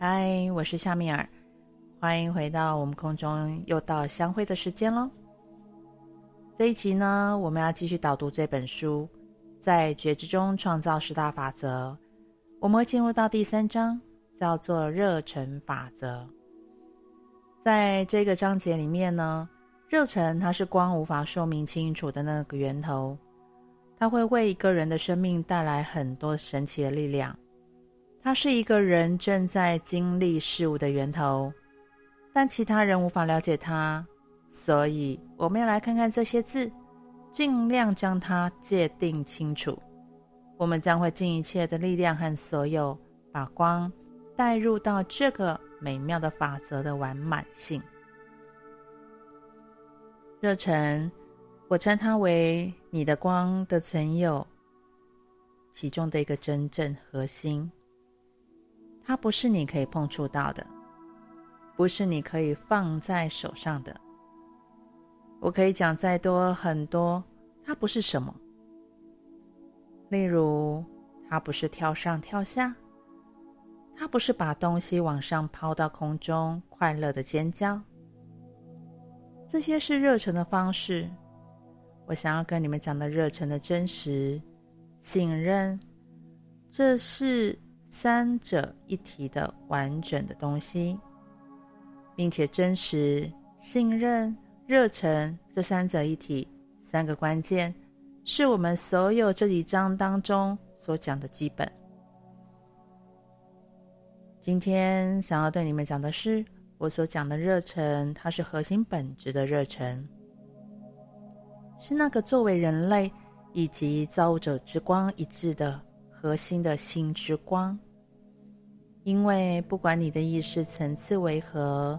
嗨，我是夏米尔，欢迎回到我们空中，又到相会的时间喽。这一集呢，我们要继续导读这本书，在觉知中创造十大法则。我们会进入到第三章，叫做热忱法则。在这个章节里面呢，热忱它是光无法说明清楚的那个源头，它会为一个人的生命带来很多神奇的力量。它是一个人正在经历事物的源头，但其他人无法了解它，所以我们要来看看这些字，尽量将它界定清楚。我们将会尽一切的力量和所有，把光带入到这个美妙的法则的完满性。热忱，我称它为你的光的存有，其中的一个真正核心。它不是你可以碰触到的，不是你可以放在手上的。我可以讲再多很多，它不是什么。例如，它不是跳上跳下，它不是把东西往上抛到空中，快乐的尖叫。这些是热忱的方式。我想要跟你们讲的热忱的真实、信任，这是。三者一体的完整的东西，并且真实、信任、热忱这三者一体三个关键，是我们所有这几章当中所讲的基本。今天想要对你们讲的是，我所讲的热忱，它是核心本质的热忱，是那个作为人类以及造物者之光一致的。核心的心之光，因为不管你的意识层次为何，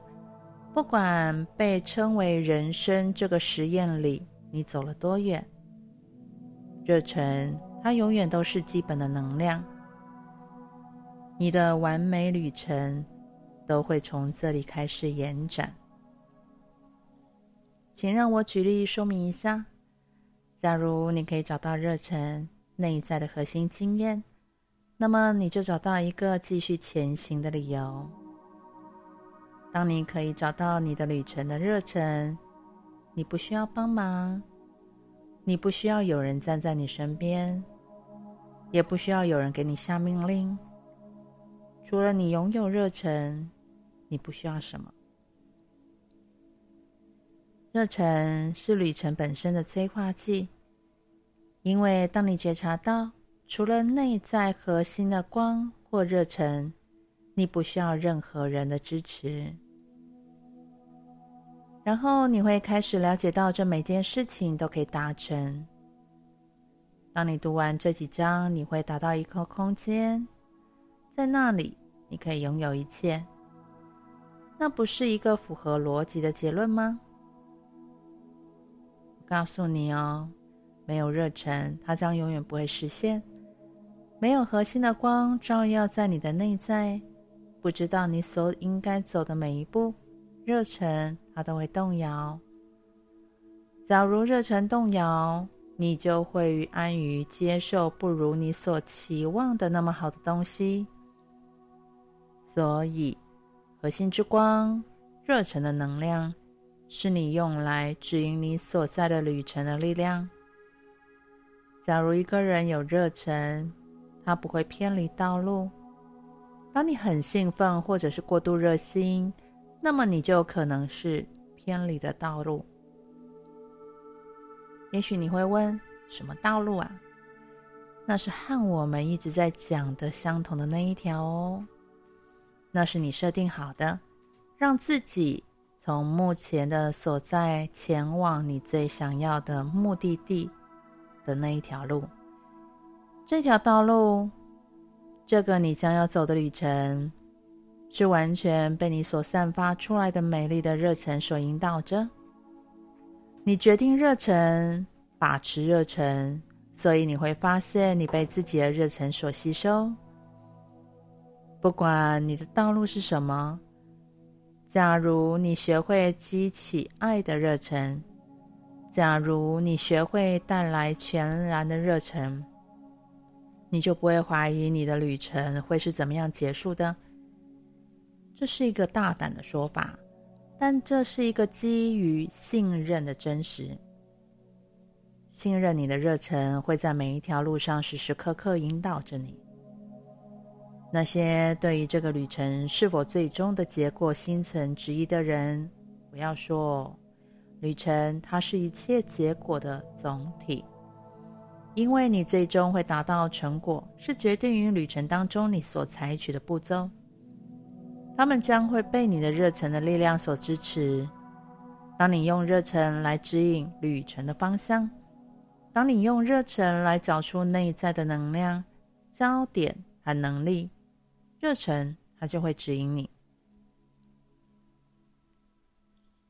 不管被称为人生这个实验里你走了多远，热忱它永远都是基本的能量。你的完美旅程都会从这里开始延展。请让我举例说明一下，假如你可以找到热忱。内在的核心经验，那么你就找到一个继续前行的理由。当你可以找到你的旅程的热忱，你不需要帮忙，你不需要有人站在你身边，也不需要有人给你下命令。除了你拥有热忱，你不需要什么。热忱是旅程本身的催化剂。因为当你觉察到，除了内在核心的光或热忱，你不需要任何人的支持。然后你会开始了解到，这每件事情都可以达成。当你读完这几章，你会达到一个空间，在那里你可以拥有一切。那不是一个符合逻辑的结论吗？我告诉你哦。没有热忱，它将永远不会实现。没有核心的光照耀在你的内在，不知道你所应该走的每一步，热忱它都会动摇。假如热忱动摇，你就会安于接受不如你所期望的那么好的东西。所以，核心之光，热忱的能量，是你用来指引你所在的旅程的力量。假如一个人有热忱，他不会偏离道路。当你很兴奋或者是过度热心，那么你就可能是偏离的道路。也许你会问：什么道路啊？那是和我们一直在讲的相同的那一条哦。那是你设定好的，让自己从目前的所在前往你最想要的目的地。的那一条路，这条道路，这个你将要走的旅程，是完全被你所散发出来的美丽的热忱所引导着。你决定热忱，把持热忱，所以你会发现你被自己的热忱所吸收。不管你的道路是什么，假如你学会激起爱的热忱。假如你学会带来全然的热忱，你就不会怀疑你的旅程会是怎么样结束的，这是一个大胆的说法，但这是一个基于信任的真实。信任你的热忱会在每一条路上时时刻刻引导着你。那些对于这个旅程是否最终的结果心存质疑的人，不要说，旅程它是一切结果的总体，因为你最终会达到成果，是决定于旅程当中你所采取的步骤，他们将会被你的热忱的力量所支持。当你用热忱来指引旅程的方向，当你用热忱来找出内在的能量、焦点和能力。热忱，它就会指引你。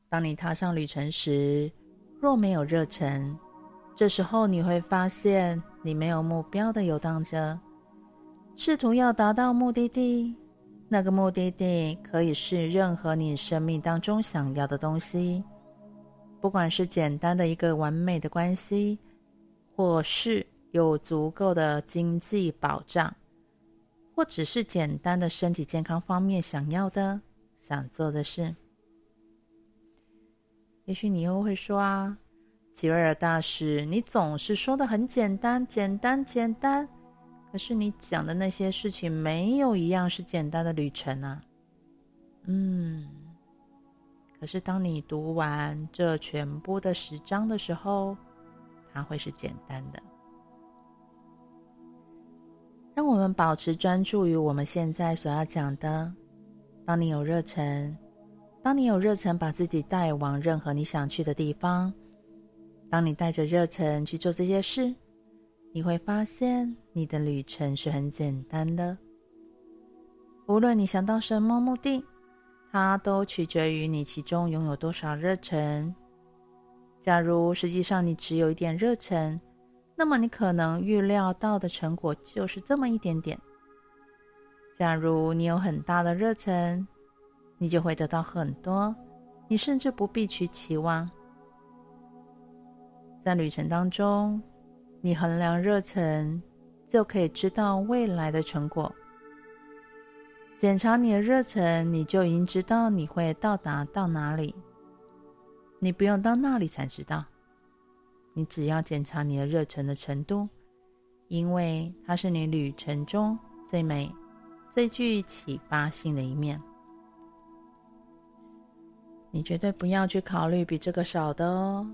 当你踏上旅程时，若没有热忱，这时候你会发现你没有目标的游荡着，试图要达到目的地。那个目的地可以是任何你生命当中想要的东西，不管是简单的一个完美的关系，或是有足够的经济保障。或只是简单的身体健康方面想要的、想做的事。也许你又会说啊，吉瑞尔大师，你总是说的很简单、简单、简单，可是你讲的那些事情没有一样是简单的旅程啊。嗯，可是当你读完这全部的十章的时候，它会是简单的。让我们保持专注于我们现在所要讲的。当你有热忱，当你有热忱把自己带往任何你想去的地方，当你带着热忱去做这些事，你会发现你的旅程是很简单的。无论你想到什么目的，它都取决于你其中拥有多少热忱。假如实际上你只有一点热忱，那么你可能预料到的成果就是这么一点点。假如你有很大的热忱，你就会得到很多，你甚至不必去期望。在旅程当中，你衡量热忱，就可以知道未来的成果。检查你的热忱，你就已经知道你会到达到哪里。你不用到那里才知道。你只要检查你的热忱的程度，因为它是你旅程中最美、最具启发性的一面。你绝对不要去考虑比这个少的哦，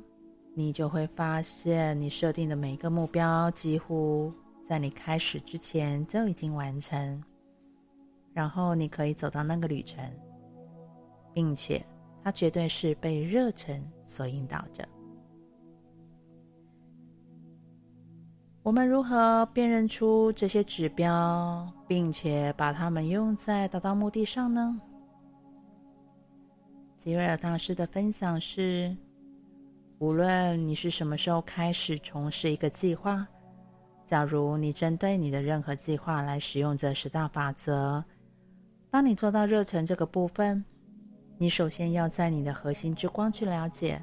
你就会发现你设定的每一个目标，几乎在你开始之前就已经完成，然后你可以走到那个旅程，并且它绝对是被热忱所引导着。我们如何辨认出这些指标，并且把它们用在达到目的上呢？吉瑞尔大师的分享是：无论你是什么时候开始从事一个计划，假如你针对你的任何计划来使用这十大法则，当你做到热忱这个部分，你首先要在你的核心之光去了解，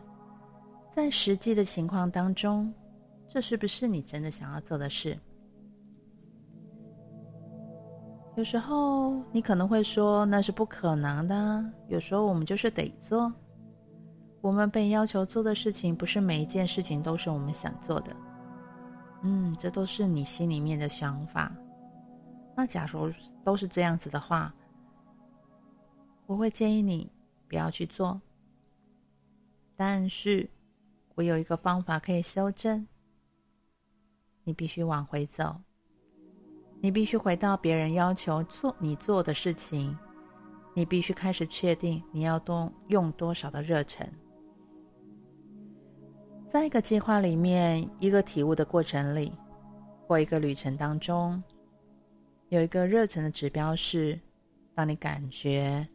在实际的情况当中。这是不是你真的想要做的事？有时候你可能会说那是不可能的。有时候我们就是得做。我们被要求做的事情，不是每一件事情都是我们想做的。嗯，这都是你心里面的想法。那假如都是这样子的话，我会建议你不要去做。但是我有一个方法可以修正。你必须往回走，你必须回到别人要求做你做的事情，你必须开始确定你要多用多少的热忱。在一个计划里面，一个体悟的过程里，或一个旅程当中，有一个热忱的指标是：当你感觉，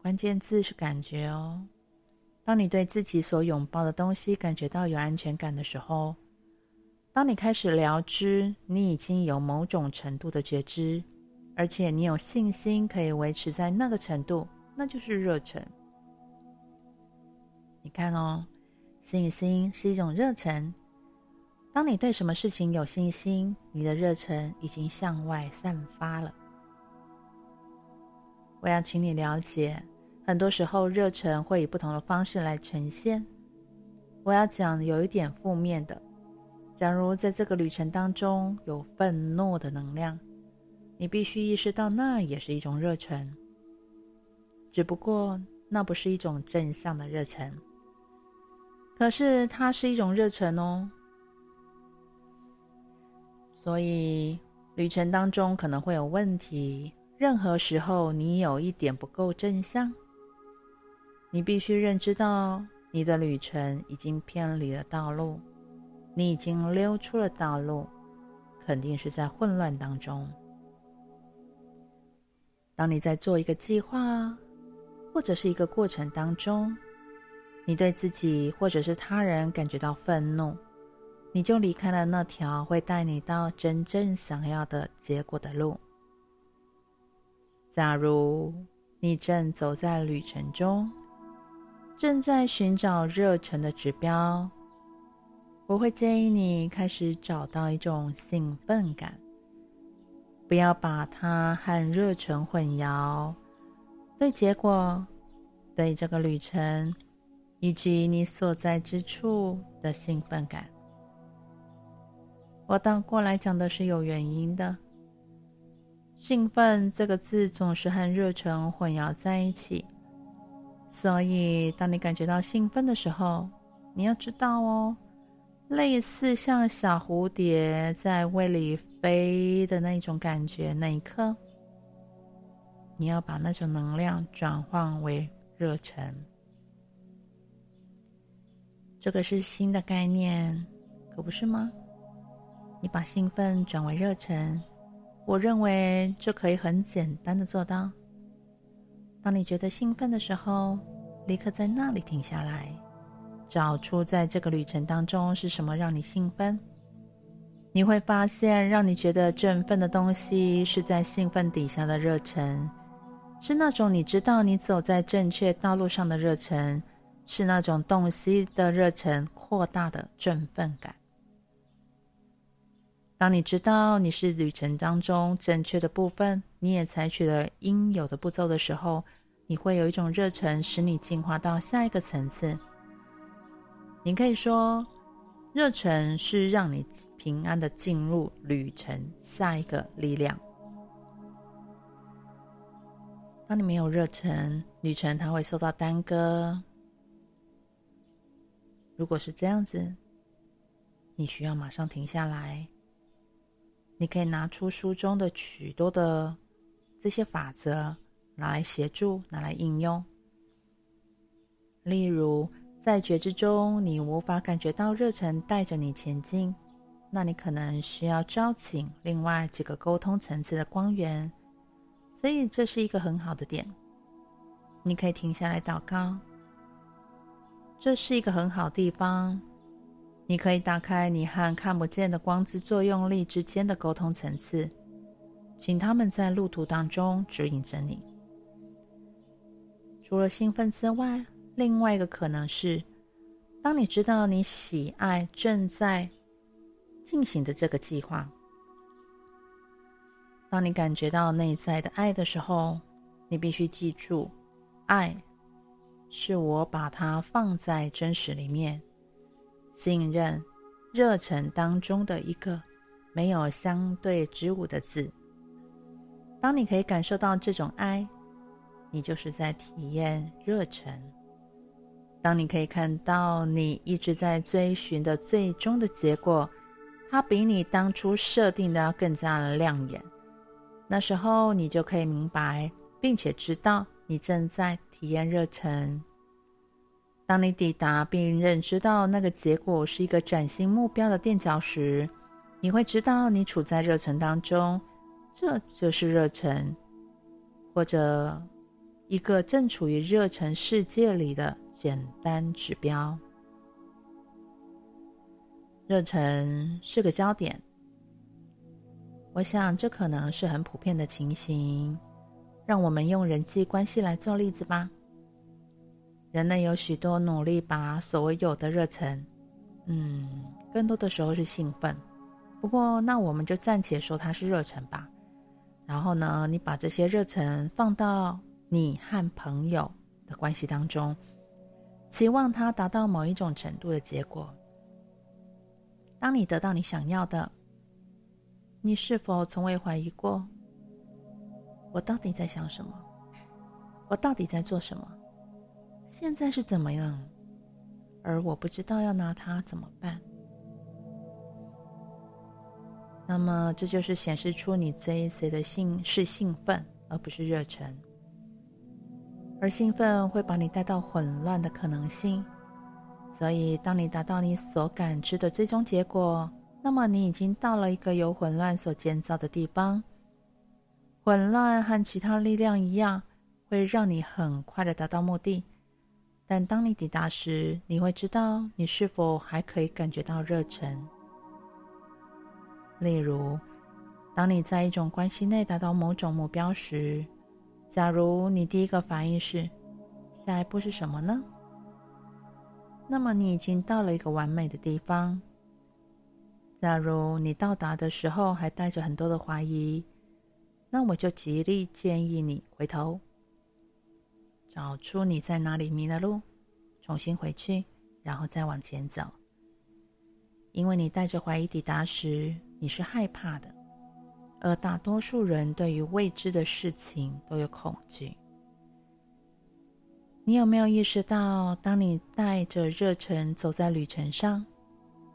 关键字是感觉哦。当你对自己所拥抱的东西感觉到有安全感的时候。当你开始了知，你已经有某种程度的觉知，而且你有信心可以维持在那个程度，那就是热忱。你看哦，信心是一种热忱。当你对什么事情有信心，你的热忱已经向外散发了。我要请你了解，很多时候热忱会以不同的方式来呈现。我要讲有一点负面的，假如在这个旅程当中有愤怒的能量，你必须意识到那也是一种热忱，只不过那不是一种正向的热忱，可是它是一种热忱哦。所以旅程当中可能会有问题。任何时候你有一点不够正向，你必须认知到你的旅程已经偏离了道路，你已经溜出了道路，肯定是在混乱当中。当你在做一个计划或者是一个过程当中，你对自己或者是他人感觉到愤怒，你就离开了那条会带你到真正想要的结果的路。假如你正走在旅程中，正在寻找热忱的指标，我会建议你开始找到一种兴奋感，不要把它和热忱混淆。对结果、对这个旅程以及你所在之处的兴奋感，我倒过来讲的是有原因的。兴奋这个字总是和热忱混淆在一起，所以当你感觉到兴奋的时候，你要知道哦，类似像小蝴蝶在胃里飞的那种感觉，那一刻，你要把那种能量转换为热忱。这个是新的概念，可不是吗？你把兴奋转为热忱。我认为这可以很简单的做到。当你觉得兴奋的时候，立刻在那里停下来，找出在这个旅程当中是什么让你兴奋。你会发现，让你觉得振奋的东西是在兴奋底下的热忱，是那种你知道你走在正确道路上的热忱，是那种洞悉的热忱扩大的振奋感。当你知道你是旅程当中正确的部分，你也采取了应有的步骤的时候，你会有一种热忱，使你进化到下一个层次。你可以说，热忱是让你平安的进入旅程下一个力量。当你没有热忱，旅程它会受到耽搁。如果是这样子，你需要马上停下来。你可以拿出书中的许多的这些法则，拿来协助，拿来应用。例如，在觉知中，你无法感觉到热忱带着你前进，那你可能需要招请另外几个沟通层次的光源。所以，这是一个很好的点。你可以停下来祷告，这是一个很好地方。你可以打开你和看不见的光之作用力之间的沟通层次，请他们在路途当中指引着你。除了兴奋之外，另外一个可能是，当你知道你喜爱正在进行的这个计划，当你感觉到内在的爱的时候，你必须记住，爱是我把它放在真实里面。信任、热忱当中的一个没有相对之物的字。当你可以感受到这种爱，你就是在体验热忱。当你可以看到你一直在追寻的最终的结果，它比你当初设定的要更加的亮眼。那时候，你就可以明白，并且知道你正在体验热忱。当你抵达并认知到那个结果是一个崭新目标的垫脚石，你会知道你处在热忱当中，这就是热忱，或者一个正处于热忱世界里的简单指标。热忱是个焦点，我想这可能是很普遍的情形。让我们用人际关系来做例子吧。人类有许多努力，把所有的热忱，嗯，更多的时候是兴奋。不过，那我们就暂且说它是热忱吧。然后呢，你把这些热忱放到你和朋友的关系当中，期望他达到某一种程度的结果。当你得到你想要的，你是否从未怀疑过，我到底在想什么？我到底在做什么？现在是怎么样？而我不知道要拿它怎么办？那么，这就是显示出你追随的兴是兴奋，而不是热忱。而兴奋会把你带到混乱的可能性。所以，当你达到你所感知的最终结果，那么你已经到了一个由混乱所建造的地方。混乱和其他力量一样，会让你很快的达到目的。但当你抵达时，你会知道你是否还可以感觉到热忱。例如，当你在一种关系内达到某种目标时，假如你第一个反应是“下一步是什么呢？”那么你已经到了一个完美的地方。假如你到达的时候还带着很多的怀疑，那我就极力建议你回头。找出你在哪里迷了路，重新回去，然后再往前走。因为你带着怀疑抵达时，你是害怕的，而大多数人对于未知的事情都有恐惧。你有没有意识到，当你带着热忱走在旅程上，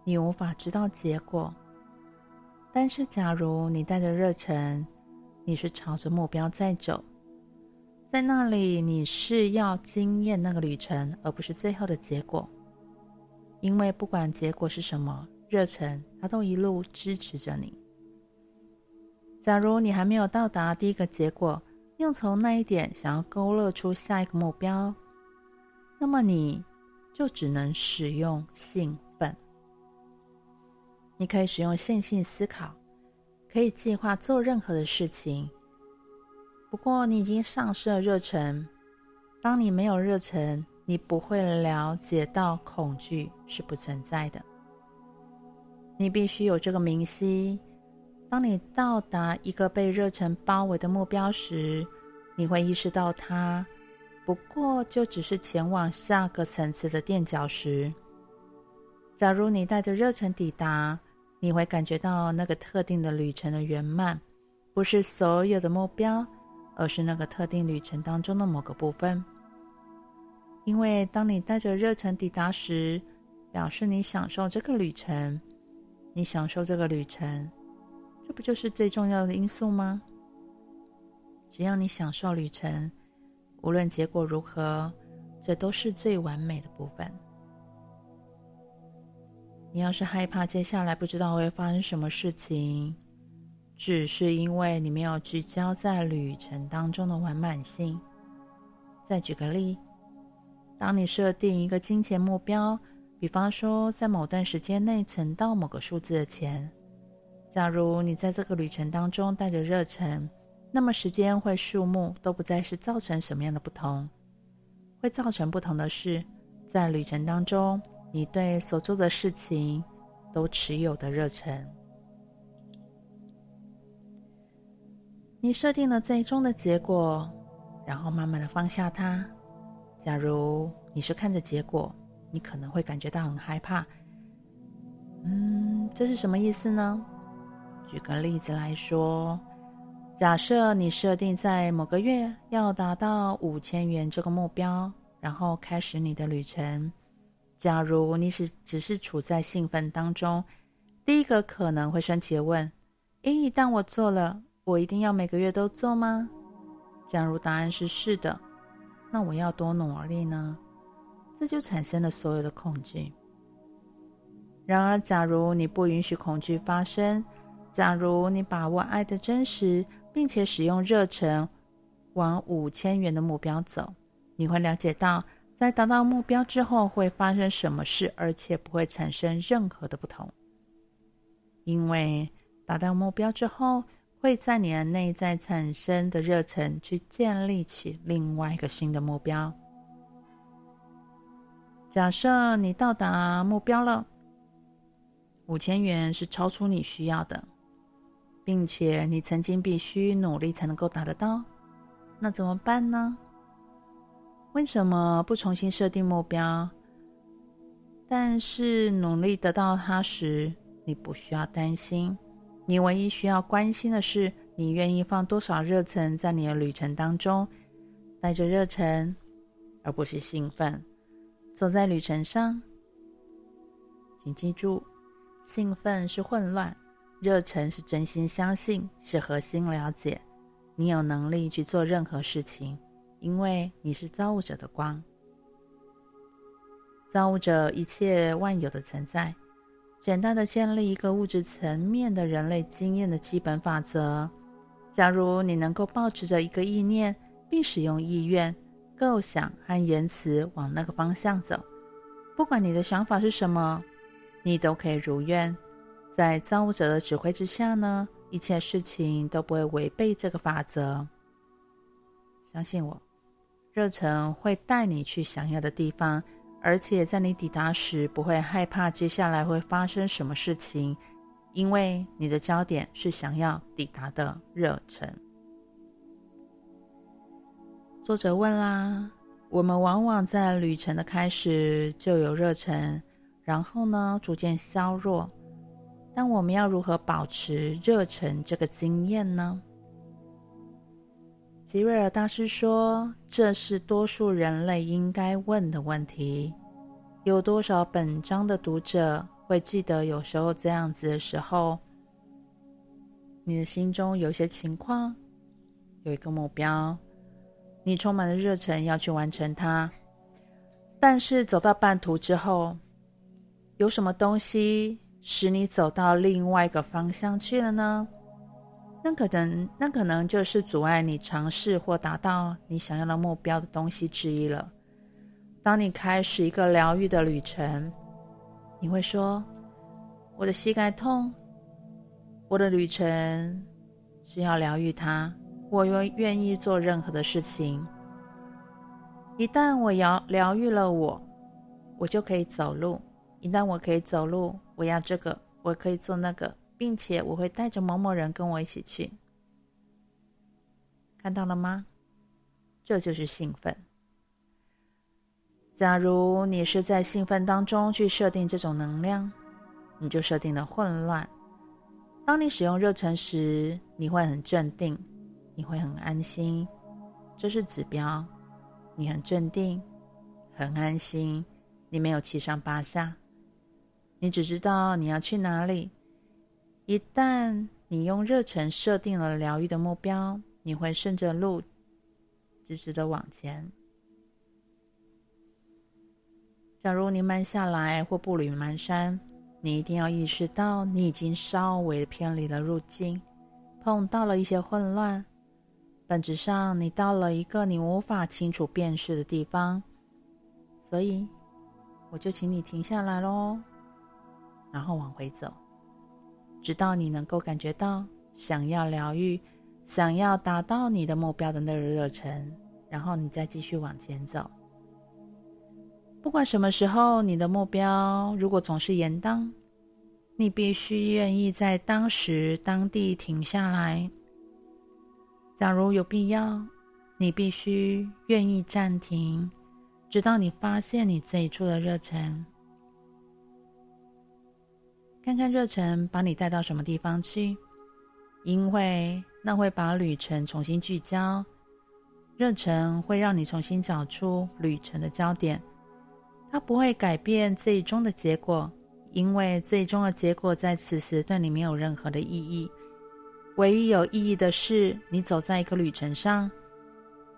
你无法知道结果；但是，假如你带着热忱，你是朝着目标在走。在那里，你是要经验那个旅程，而不是最后的结果。因为不管结果是什么，热忱它都一路支持着你。假如你还没有到达第一个结果，又从那一点想要勾勒出下一个目标，那么你就只能使用兴奋。你可以使用线性思考，可以计划做任何的事情。不过，你已经丧失了热忱。当你没有热忱，你不会了解到恐惧是不存在的。你必须有这个明晰。当你到达一个被热忱包围的目标时，你会意识到它不过就只是前往下个层次的垫脚石。假如你带着热忱抵达，你会感觉到那个特定的旅程的圆满，不是所有的目标。而是那个特定旅程当中的某个部分，因为当你带着热忱抵达时，表示你享受这个旅程，你享受这个旅程，这不就是最重要的因素吗？只要你享受旅程，无论结果如何，这都是最完美的部分。你要是害怕接下来不知道会发生什么事情，只是因为你没有聚焦在旅程当中的完满性。再举个例，当你设定一个金钱目标，比方说在某段时间内存到某个数字的钱，假如你在这个旅程当中带着热忱，那么时间或数目都不再是造成什么样的不同。会造成不同的是，在旅程当中，你对所做的事情都持有的热忱。你设定了最终的结果，然后慢慢的放下它。假如你是看着结果，你可能会感觉到很害怕。嗯，这是什么意思呢？举个例子来说，假设你设定在某个月要达到五千元这个目标，然后开始你的旅程。假如你是只是处在兴奋当中，第一个可能会生气的问：“诶，当我做了。”我一定要每个月都做吗？假如答案是是的，那我要多努力呢？这就产生了所有的恐惧。然而，假如你不允许恐惧发生，假如你把握爱的真实，并且使用热忱往五千元的目标走，你会了解到，在达到目标之后会发生什么事，而且不会产生任何的不同。因为达到目标之后，会在你的内在产生的热忱，去建立起另外一个新的目标。假设你到达目标了，五千元是超出你需要的，并且你曾经必须努力才能够达得到，那怎么办呢？为什么不重新设定目标？但是努力得到它时，你不需要担心。你唯一需要关心的是，你愿意放多少热忱在你的旅程当中，带着热忱，而不是兴奋，走在旅程上。请记住，兴奋是混乱，热忱是真心相信，是核心了解。你有能力去做任何事情，因为你是造物者的光。造物者一切万有的存在，简单的建立一个物质层面的人类经验的基本法则。假如你能够抱持着一个意念，并使用意愿、构想和言辞往那个方向走，不管你的想法是什么。你都可以如愿，在造物者的指挥之下呢，一切事情都不会违背这个法则。相信我，热忱会带你去想要的地方，而且在你抵达时不会害怕接下来会发生什么事情，因为你的焦点是想要抵达的热忱。作者问啦：我们往往在旅程的开始就有热忱。然后呢，逐渐削弱。但我们要如何保持热忱这个经验呢？吉瑞尔大师说：“这是多数人类应该问的问题。有多少本章的读者会记得，有时候这样子的时候，你的心中有一些情况，有一个目标，你充满了热忱要去完成它，但是走到半途之后。”有什么东西使你走到另外一个方向去了呢？那可能，那可能就是阻碍你尝试或达到你想要的目标的东西之一了。当你开始一个疗愈的旅程，你会说：“我的膝盖痛，我的旅程是要疗愈它，我愿愿意做任何的事情。一旦我疗疗愈了我，我就可以走路。”一旦我可以走路，我要这个，我可以做那个，并且我会带着某某人跟我一起去。看到了吗？这就是兴奋。假如你是在兴奋当中去设定这种能量，你就设定了混乱。当你使用热忱时，你会很镇定，你会很安心，这是指标。你很镇定，很安心，你没有七上八下。你只知道你要去哪里。一旦你用热忱设定了疗愈的目标，你会顺着路直直的往前。假如你慢下来或步履蹒跚，你一定要意识到你已经稍微偏离了路径，碰到了一些混乱。本质上，你到了一个你无法清楚辨识的地方，所以我就请你停下来喽。然后往回走，直到你能够感觉到想要疗愈、想要达到你的目标的那个热忱，然后你再继续往前走。不管什么时候，你的目标如果总是延宕，你必须愿意在当时当地停下来。假如有必要，你必须愿意暂停，直到你发现你最初的热忱。看看热忱把你带到什么地方去，因为那会把旅程重新聚焦。热忱会让你重新找出旅程的焦点，它不会改变最终的结果，因为最终的结果在此时对你没有任何的意义。唯一有意义的是，你走在一个旅程上，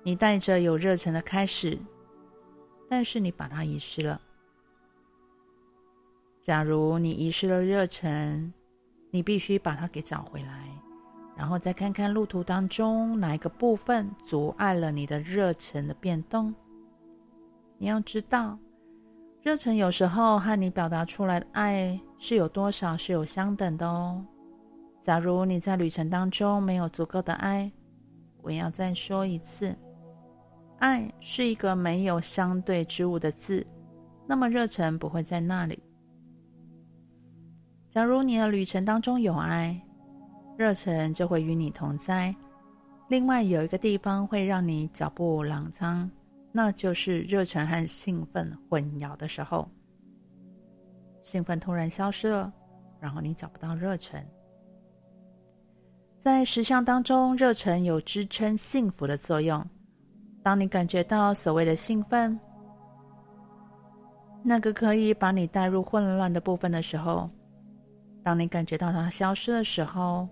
你带着有热忱的开始，但是你把它遗失了。假如你遗失了热忱，你必须把它给找回来，然后再看看路途当中哪一个部分阻碍了你的热忱的变动。你要知道，热忱有时候和你表达出来的爱是有多少是有相等的哦。假如你在旅程当中没有足够的爱，我要再说一次，爱是一个没有相对之物的字，那么热忱不会在那里。假如你的旅程当中有爱，热忱就会与你同在。另外有一个地方会让你脚步踉跄，那就是热忱和兴奋混淆的时候。兴奋突然消失了，然后你找不到热忱。在实相当中，热忱有支撑幸福的作用。当你感觉到所谓的兴奋，那个可以把你带入混乱的部分的时候，当你感觉到它消失的时候，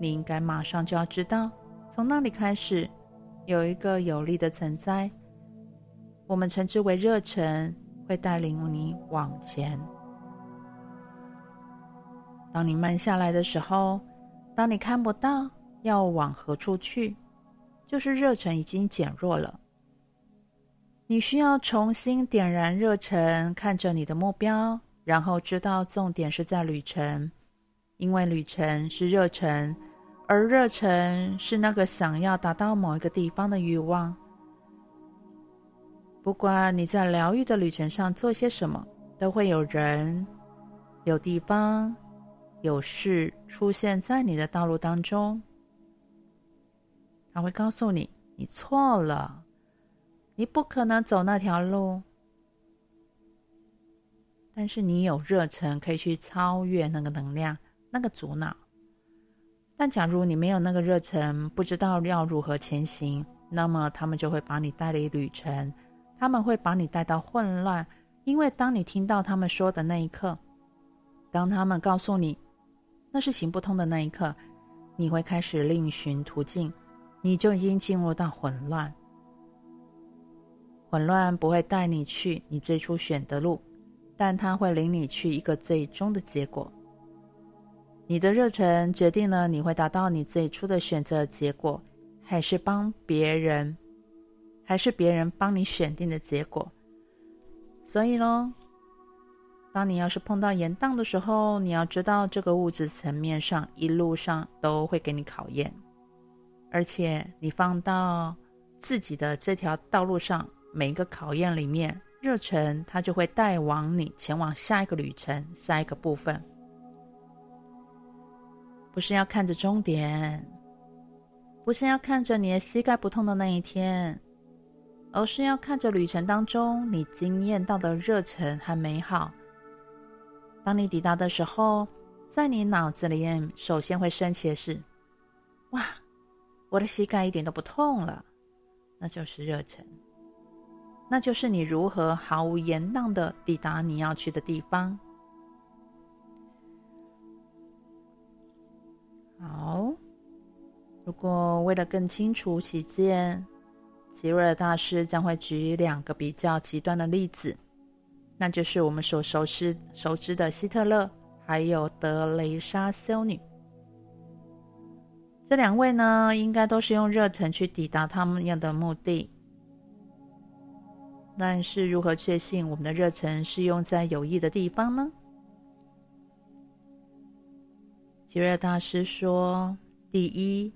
你应该马上就要知道，从那里开始有一个有力的存在。我们称之为热忱，会带领你往前。当你慢下来的时候，当你看不到要往何处去，就是热忱已经减弱了。你需要重新点燃热忱，看着你的目标，然后知道重点是在旅程，因为旅程是热忱，而热忱是那个想要达到某一个地方的欲望。不管你在疗愈的旅程上做些什么，都会有人、有地方、有事出现在你的道路当中。他会告诉你，你错了，你不可能走那条路。但是你有热忱，可以去超越那个能量、那个阻挠。但假如你没有那个热忱，不知道要如何前行，那么他们就会把你带离旅程。他们会把你带到混乱，因为当你听到他们说的那一刻，当他们告诉你那是行不通的那一刻，你会开始另寻途径，你就已经进入到混乱。混乱不会带你去你最初选的路，但它会领你去一个最终的结果。你的热忱决定了你会达到你最初的选择结果，还是帮别人。还是别人帮你选定的结果，所以喽，当你要是碰到严当的时候，你要知道这个物质层面上一路上都会给你考验，而且你放到自己的这条道路上，每一个考验里面，热忱它就会带往你前往下一个旅程，下一个部分，不是要看着终点，不是要看着你的膝盖不痛的那一天。而是要看着旅程当中你经验到的热忱和美好。当你抵达的时候，在你脑子里面首先会升起的是：“哇，我的膝盖一点都不痛了。”那就是热忱，那就是你如何毫无延宕的抵达你要去的地方。好，如果为了更清楚起见。吉瑞尔大师将会举两个比较极端的例子，那就是我们所熟悉熟知的希特勒，还有德雷莎修女。这两位呢，应该都是用热忱去抵达他们要的目的。但是，如何确信我们的热忱是用在有益的地方呢？吉瑞大师说：“第一。”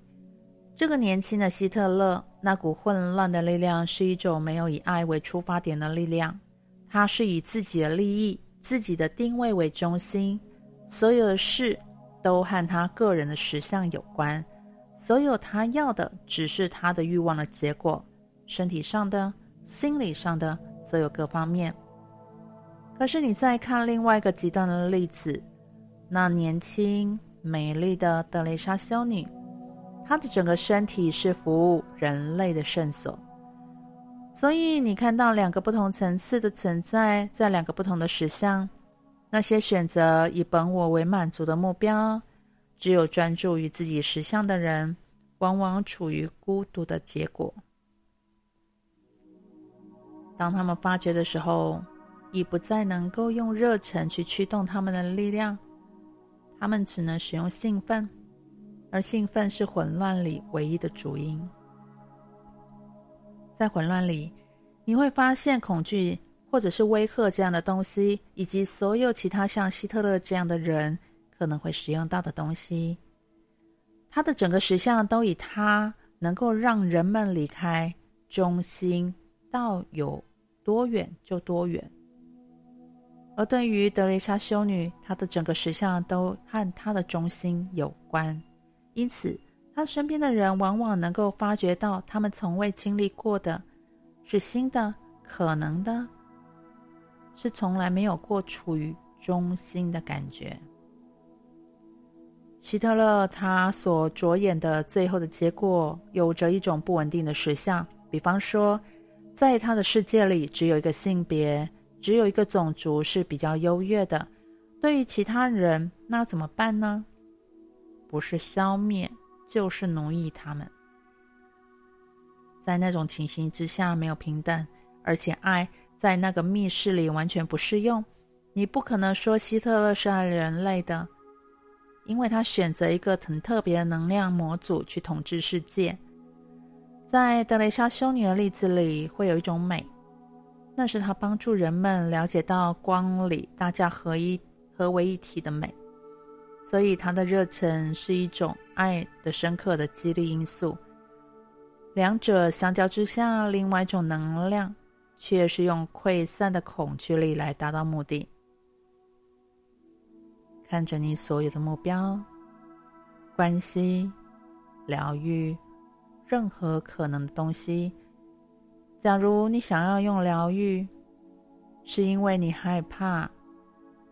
这个年轻的希特勒，那股混乱的力量是一种没有以爱为出发点的力量，他是以自己的利益、自己的定位为中心，所有的事都和他个人的实相有关，所有他要的只是他的欲望的结果，身体上的、心理上的所有各方面。可是你再看另外一个极端的例子，那年轻美丽的德蕾莎修女。她的整个身体是服务人类的圣所，所以你看到两个不同层次的存在，在两个不同的实相。那些选择以本我为满足的目标，只有专注于自己实相的人，往往处于孤独的结果。当他们发觉的时候，已不再能够用热忱去驱动他们的力量，他们只能使用兴奋。而兴奋是混乱里唯一的主因。在混乱里，你会发现恐惧或者是威吓这样的东西，以及所有其他像希特勒这样的人可能会使用到的东西。他的整个实相都以他能够让人们离开中心到有多远就多远。而对于德蕾莎修女，她的整个实像都和她的中心有关。因此，她身边的人往往能够发觉到他们从未经历过的，是新的、可能的，是从来没有过处于中心的感觉。希特勒他所着眼的最后的结果，有着一种不稳定的实相。比方说，在他的世界里，只有一个性别，只有一个种族是比较优越的。对于其他人，那怎么办呢？不是消灭，就是奴役他们。在那种情形之下，没有平等，而且爱在那个密室里完全不适用。你不可能说希特勒是爱人类的。因为他选择一个很特别的能量模组去统治世界，在德蕾莎修女的例子里，会有一种美，那是她帮助人们了解到光里大家合一、合为一体的美，所以她的热忱是一种爱的深刻的激励因素。两者相较之下，另外一种能量却是用溃散的恐惧力来达到目的。看着你所有的目标、关系、疗愈，任何可能的东西。假如你想要用疗愈，是因为你害怕，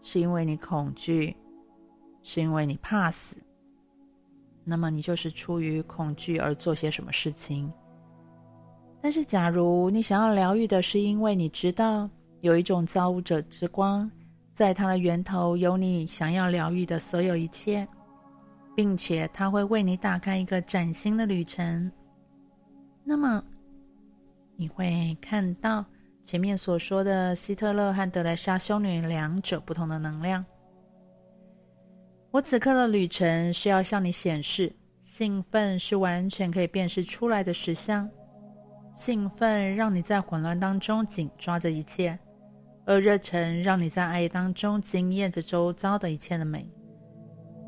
是因为你恐惧，是因为你怕死，那么你就是出于恐惧而做些什么事情。但是，假如你想要疗愈的是因为你知道有一种造物者之光。在它的源头有你想要疗愈的所有一切，并且它会为你打开一个崭新的旅程。那么，你会看到前面所说的希特勒和德莱莎修女两者不同的能量。我此刻的旅程是要向你显示，兴奋是完全可以辨识出来的实相。兴奋让你在混乱当中紧抓着一切。而热忱让你在爱当中惊艳着周遭的一切的美，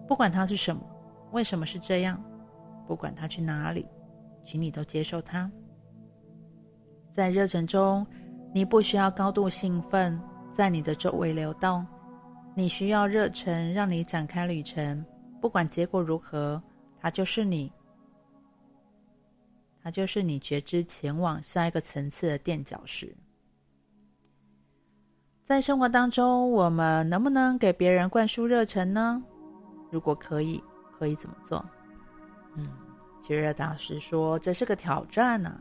不管它是什么，为什么是这样，不管它去哪里，请你都接受它。在热忱中，你不需要高度兴奋在你的周围流动，你需要热忱让你展开旅程，不管结果如何，它就是你，它就是你觉知前往下一个层次的垫脚石。在生活当中，我们能不能给别人灌输热忱呢？如果可以，可以怎么做？吉尔大师说这是个挑战呢、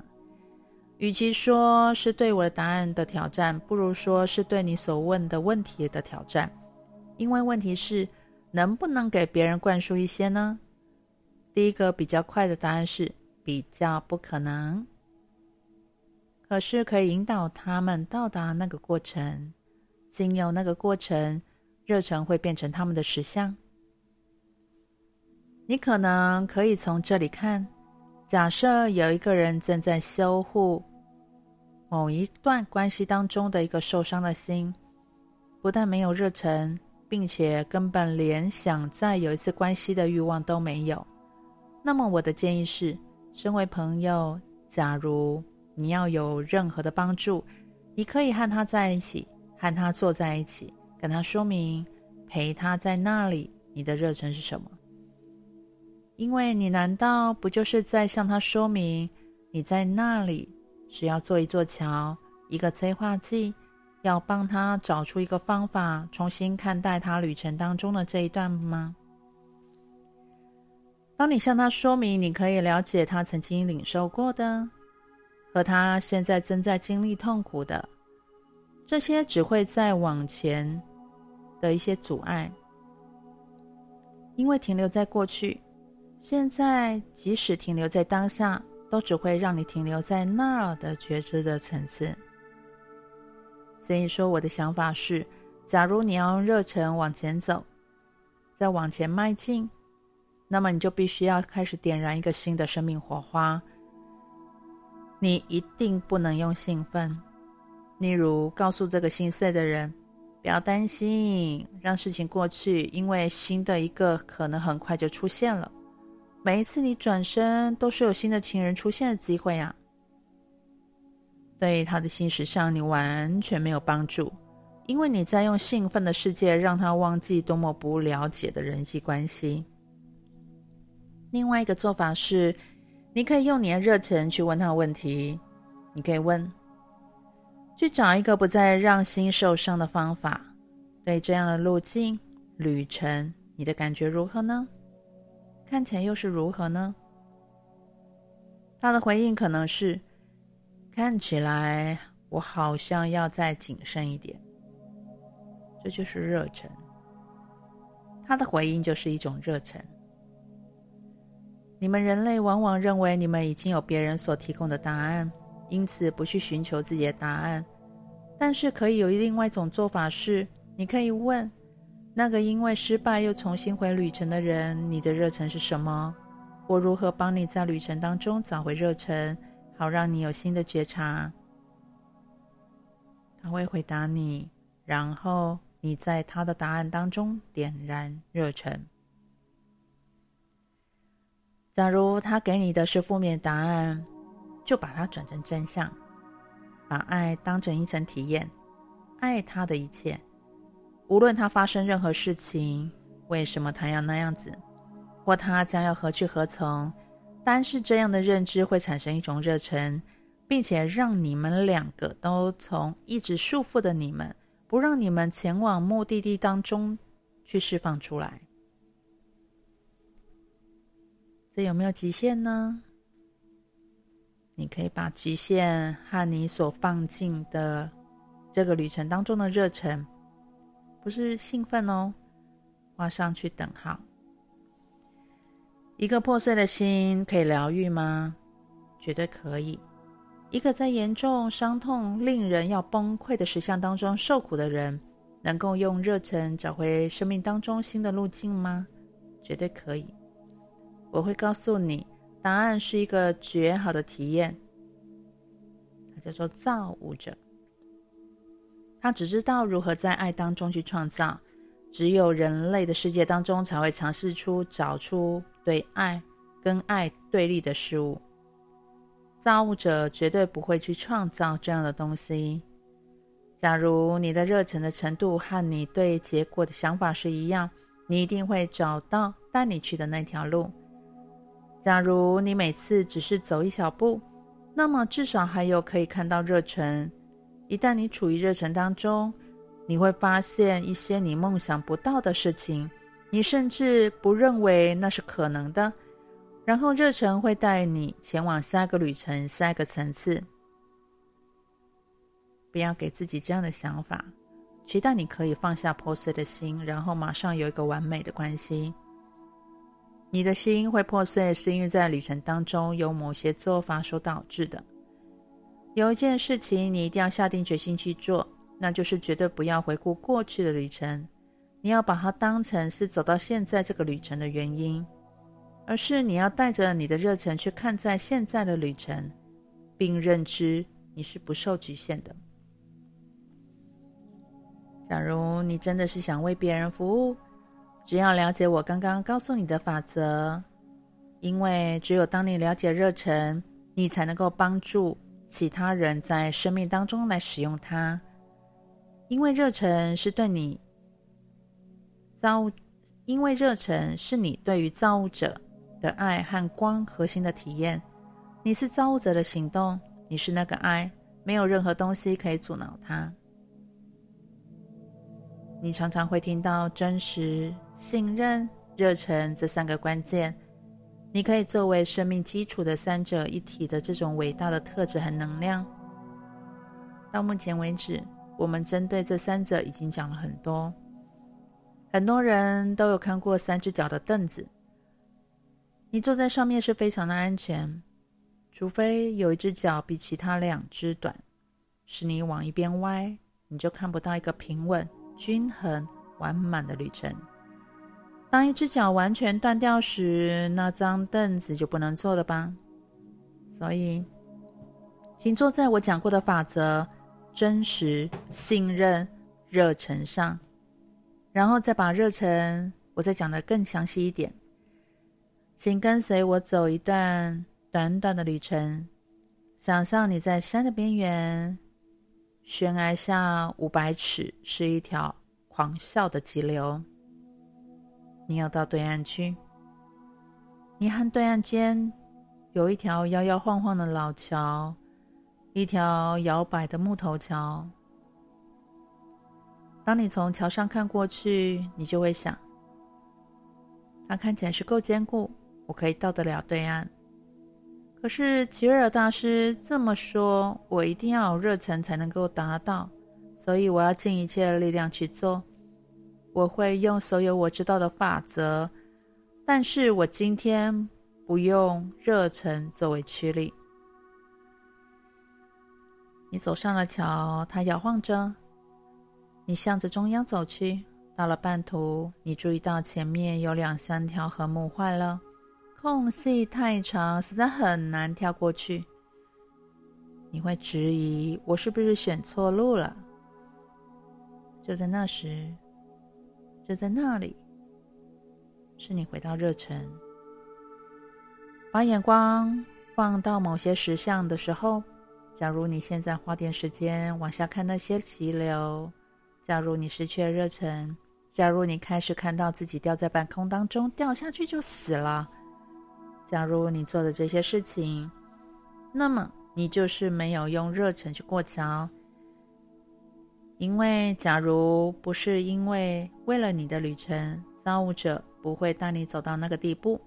与其说是对我的答案的挑战，不如说是对你所问的问题的挑战。因为问题是能不能给别人灌输一些呢？第一个比较快的答案是比较不可能，可是可以引导他们到达那个过程。经由那个过程，热忱会变成他们的实相。你可能可以从这里看：假设有一个人正在修护某一段关系当中的一个受伤的心，不但没有热忱，并且根本连想再有一次关系的欲望都没有。那么，我的建议是：身为朋友，假如你要有任何的帮助，你可以和他在一起。和他坐在一起，跟他说明，陪他在那里，你的热忱是什么？因为你难道不就是在向他说明，你在那里是要做一座桥，一个催化剂，要帮他找出一个方法，重新看待他旅程当中的这一段吗？当你向他说明，你可以了解他曾经领受过的，和他现在正在经历痛苦的。这些只会再往前的一些阻碍，因为停留在过去，现在即使停留在当下，都只会让你停留在那儿的觉知的层次。所以说，我的想法是，假如你要用热忱往前走，再往前迈进，那么你就必须要开始点燃一个新的生命火花。你一定不能用兴奋。例如，告诉这个心碎的人，不要担心，让事情过去，因为新的一个可能很快就出现了。每一次你转身，都是有新的情人出现的机会啊。对他的心事上，你完全没有帮助，因为你在用兴奋的世界让他忘记多么不了解的人际关系。另外一个做法是，你可以用你的热忱去问他问题，你可以问。去找一个不再让心受伤的方法。对这样的路径旅程，你的感觉如何呢？看起来又是如何呢？他的回应可能是：看起来我好像要再谨慎一点。这就是热忱。他的回应就是一种热忱。你们人类往往认为你们已经有别人所提供的答案，因此不去寻求自己的答案。但是可以有另外一种做法是，你可以问那个因为失败又重新回旅程的人：“你的热忱是什么？我如何帮你在旅程当中找回热忱，好让你有新的觉察？”他会回答你，然后你在他的答案当中点燃热忱。假如他给你的是负面答案，就把它转成真相，把爱当成一层体验，爱他的一切，无论他发生任何事情，为什么他要那样子，或他将要何去何从，单是这样的认知会产生一种热忱，并且让你们两个都从一直束缚的你们，不让你们前往目的地当中去释放出来。这有没有极限呢？你可以把极限和你所放进的这个旅程当中的热忱，不是兴奋哦，画上去等号。一个破碎的心可以疗愈吗？绝对可以。一个在严重伤痛、令人要崩溃的实相当中受苦的人，能够用热忱找回生命当中新的路径吗？绝对可以。我会告诉你，答案是一个绝好的体验。叫做造物者，他只知道如何在爱当中去创造。只有人类的世界当中，才会尝试出找出对爱跟爱对立的事物。造物者绝对不会去创造这样的东西。假如你的热忱的程度和你对结果的想法是一样，你一定会找到带你去的那条路。假如你每次只是走一小步，那么至少还有可以看到热忱。一旦你处于热忱当中，你会发现一些你梦想不到的事情，你甚至不认为那是可能的。然后热忱会带你前往下一个旅程、下一个层次。不要给自己这样的想法，期待你可以放下破碎的心，然后马上有一个完美的关系。你的心会破碎，是因为在旅程当中有某些做法所导致的。有一件事情你一定要下定决心去做，那就是绝对不要回顾过去的旅程，你要把它当成是走到现在这个旅程的原因，而是你要带着你的热忱去看在现在的旅程，并认知你是不受局限的。假如你真的是想为别人服务，只要了解我刚刚告诉你的法则，因为只有当你了解热忱，你才能够帮助其他人在生命当中来使用它。因为热忱是对你造物，因为热忱是你对于造物者的爱和光核心的体验。你是造物者的行动，你是那个爱，没有任何东西可以阻挠它。你常常会听到真实、信任、热忱这三个关键，你可以作为生命基础的三者一体的这种伟大的特质和能量。到目前为止，我们针对这三者已经讲了很多。很多人都有看过三只脚的凳子，你坐在上面是非常的安全，除非有一只脚比其他两只短，使你往一边歪，你就看不到一个平稳。均衡完满的旅程。当一只脚完全断掉时，那张凳子就不能坐了吧？所以，请坐在我讲过的法则、真实、信任、热忱上，然后再把热忱我再讲得更详细一点。请跟随我走一段短短的旅程，想象你在山的边缘。悬崖下五百尺是一条狂啸的急流，你要到对岸去。你和对岸间有一条摇摇晃晃的老桥，一条摇摆的木头桥。当你从桥上看过去，你就会想，它看起来是够坚固，我可以到得了对岸。可是吉尔大师这么说，我一定要有热忱才能够达到，所以我要尽一切的力量去做。我会用所有我知道的法则，但是我今天不用热忱作为驱力。你走上了桥，它摇晃着。你向着中央走去，到了半途，你注意到前面有两三条横木坏了，空隙太长，实在很难跳过去。你会质疑我是不是选错路了？就在那时，就在那里，是你回到热忱，把眼光放到某些实相的时候。假如你现在花点时间往下看那些急流，假如你失去了热忱，假如你开始看到自己掉在半空当中，掉下去就死了，假如你做的这些事情，那么你就是没有用热忱去过桥。因为假如不是因为为了你的旅程，造物者不会带你走到那个地步。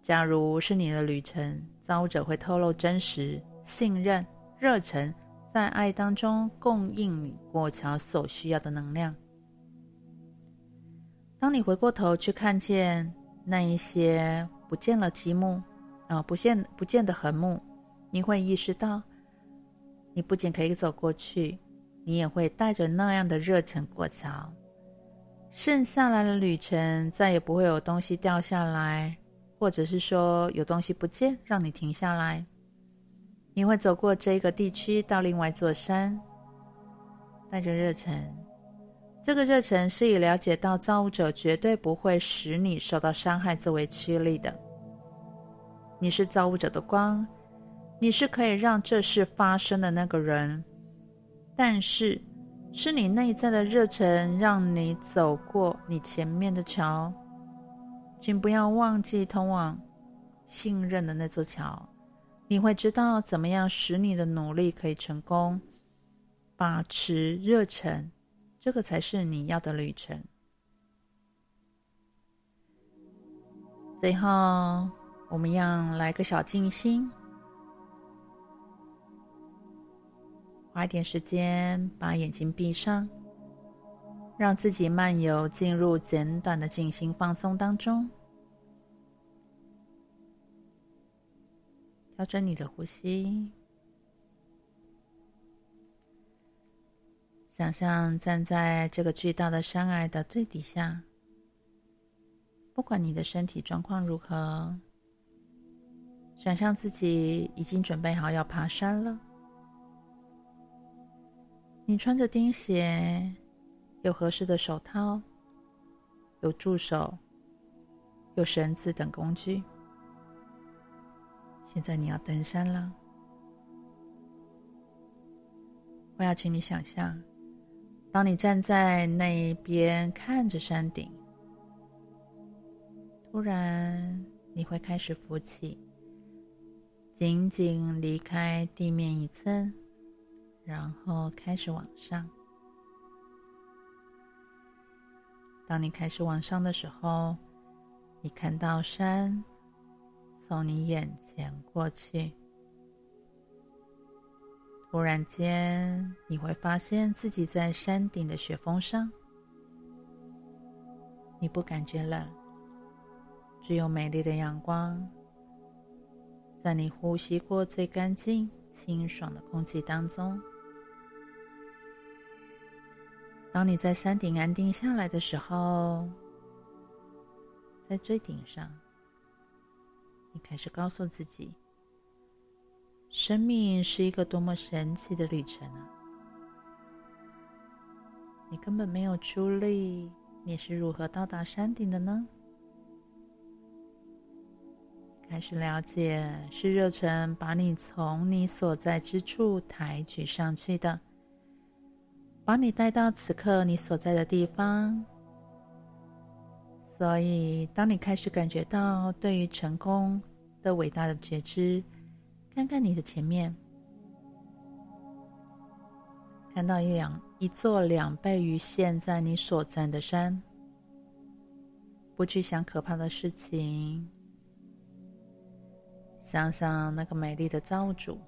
假如是你的旅程，造物者会透露真实。信任、热忱，在爱当中供应你过桥所需要的能量。当你回过头去看见那一些不见了积木，啊、呃，不见不见的横木，你会意识到，你不仅可以走过去，你也会带着那样的热忱过桥。剩下来的旅程再也不会有东西掉下来，或者是说有东西不见，让你停下来。你会走过这个地区到另外一座山，带着热忱。这个热忱是以了解到造物者绝对不会使你受到伤害作为驱力的。你是造物者的光，你是可以让这事发生的那个人。但是，是你内在的热忱让你走过你前面的桥。请不要忘记通往信任的那座桥。你会知道怎么样使你的努力可以成功，把持热忱，这个才是你要的旅程。最后，我们要来个小静心，花一点时间把眼睛闭上，让自己漫游进入简短的静心放松当中。调整你的呼吸，想象站在这个巨大的山崖的最底下。不管你的身体状况如何，想象自己已经准备好要爬山了。你穿着钉鞋，有合适的手套，有助手，有绳子等工具。现在你要登山了，我要请你想象，当你站在那一边看着山顶，突然你会开始浮起，仅仅离开地面一寸，然后开始往上。当你开始往上的时候，你看到山。从你眼前过去，突然间你会发现自己在山顶的雪峰上，你不感觉冷，只有美丽的阳光，在你呼吸过最干净、清爽的空气当中。当你在山顶安定下来的时候，在最顶上。你开始告诉自己，生命是一个多么神奇的旅程啊！你根本没有出力，你是如何到达山顶的呢？开始了解，是热忱把你从你所在之处抬举上去的，把你带到此刻你所在的地方。所以，当你开始感觉到对于成功的伟大的觉知，看看你的前面，看到一两一座两倍于现在你所站的山，不去想可怕的事情，想想那个美丽的造物主，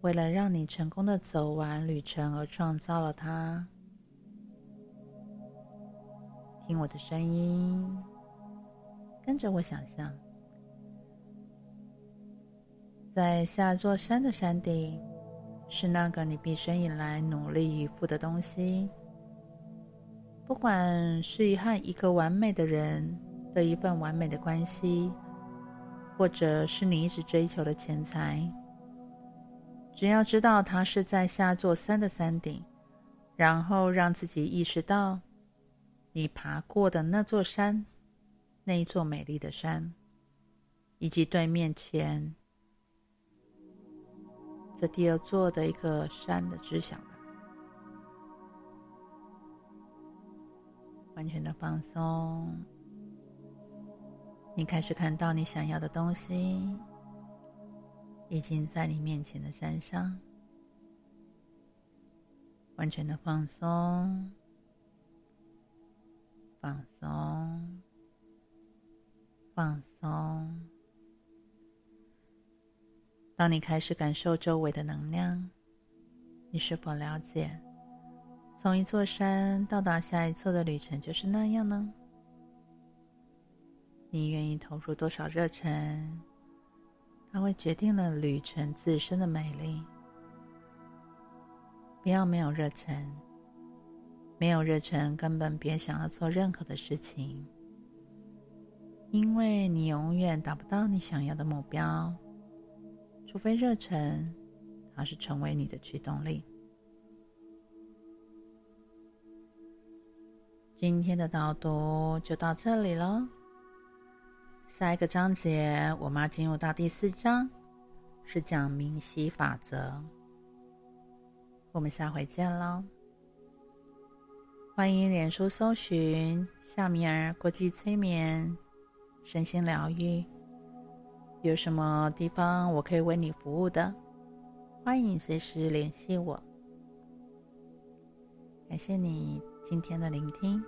为了让你成功的走完旅程而创造了它。听我的声音，跟着我想象，在下座山的山顶，是那个你毕生以来努力以赴的东西。不管是和一个完美的人的一份完美的关系，或者是你一直追求的钱财，只要知道它是在下座山的山顶，然后让自己意识到。你爬过的那座山，那一座美丽的山，以及对面前这第二座的一个山的知晓吧。完全的放松，你开始看到你想要的东西，已经在你面前的山上。完全的放松。放松，放松。当你开始感受周围的能量，你是否了解，从一座山到达下一座的旅程就是那样呢？你愿意投入多少热忱，它会决定了旅程自身的美丽。不要没有热忱。没有热忱，根本别想要做任何的事情，因为你永远达不到你想要的目标，除非热忱，它是成为你的驱动力。今天的导读就到这里了，下一个章节我们进入到第四章，是讲明晰法则。我们下回见喽。欢迎脸书搜寻夏米尔国际催眠身心疗愈，有什么地方我可以为你服务的，欢迎随时联系我。感谢你今天的聆听。